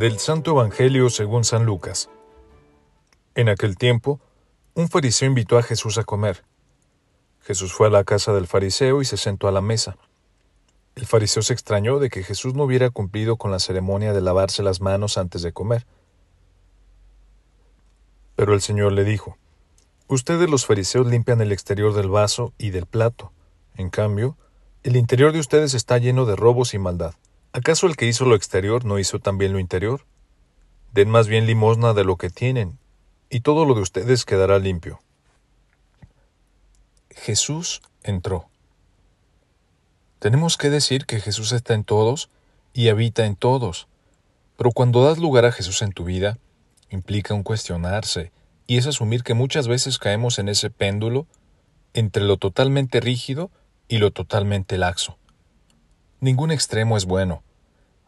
Del Santo Evangelio según San Lucas. En aquel tiempo, un fariseo invitó a Jesús a comer. Jesús fue a la casa del fariseo y se sentó a la mesa. El fariseo se extrañó de que Jesús no hubiera cumplido con la ceremonia de lavarse las manos antes de comer. Pero el Señor le dijo, Ustedes los fariseos limpian el exterior del vaso y del plato. En cambio, el interior de ustedes está lleno de robos y maldad. ¿Acaso el que hizo lo exterior no hizo también lo interior? Den más bien limosna de lo que tienen, y todo lo de ustedes quedará limpio. Jesús entró. Tenemos que decir que Jesús está en todos y habita en todos, pero cuando das lugar a Jesús en tu vida, implica un cuestionarse, y es asumir que muchas veces caemos en ese péndulo entre lo totalmente rígido y lo totalmente laxo. Ningún extremo es bueno.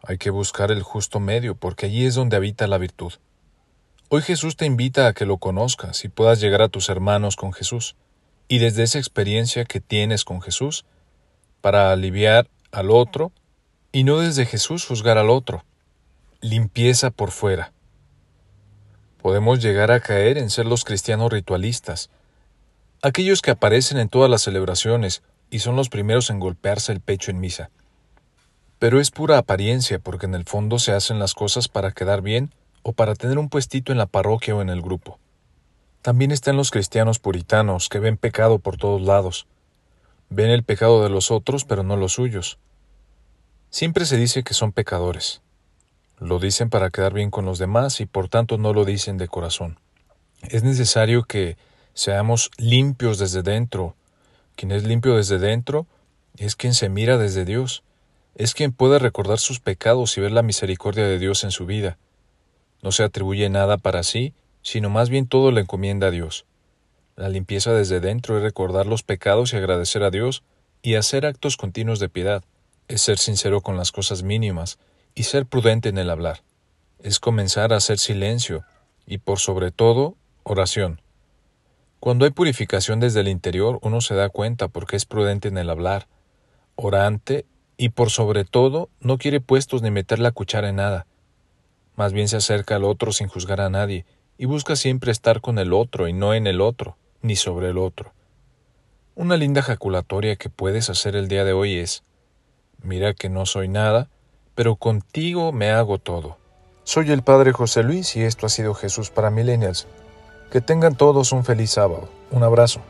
Hay que buscar el justo medio, porque allí es donde habita la virtud. Hoy Jesús te invita a que lo conozcas y puedas llegar a tus hermanos con Jesús, y desde esa experiencia que tienes con Jesús, para aliviar al otro, y no desde Jesús juzgar al otro. Limpieza por fuera. Podemos llegar a caer en ser los cristianos ritualistas, aquellos que aparecen en todas las celebraciones y son los primeros en golpearse el pecho en misa pero es pura apariencia porque en el fondo se hacen las cosas para quedar bien o para tener un puestito en la parroquia o en el grupo. También están los cristianos puritanos que ven pecado por todos lados. Ven el pecado de los otros pero no los suyos. Siempre se dice que son pecadores. Lo dicen para quedar bien con los demás y por tanto no lo dicen de corazón. Es necesario que seamos limpios desde dentro. Quien es limpio desde dentro es quien se mira desde Dios es quien puede recordar sus pecados y ver la misericordia de Dios en su vida. No se atribuye nada para sí, sino más bien todo le encomienda a Dios. La limpieza desde dentro es recordar los pecados y agradecer a Dios y hacer actos continuos de piedad, es ser sincero con las cosas mínimas y ser prudente en el hablar, es comenzar a hacer silencio y por sobre todo oración. Cuando hay purificación desde el interior uno se da cuenta porque es prudente en el hablar, orante y por sobre todo no quiere puestos ni meter la cuchara en nada. Más bien se acerca al otro sin juzgar a nadie, y busca siempre estar con el otro y no en el otro, ni sobre el otro. Una linda jaculatoria que puedes hacer el día de hoy es Mira que no soy nada, pero contigo me hago todo. Soy el Padre José Luis y esto ha sido Jesús para Millennials. Que tengan todos un feliz sábado. Un abrazo.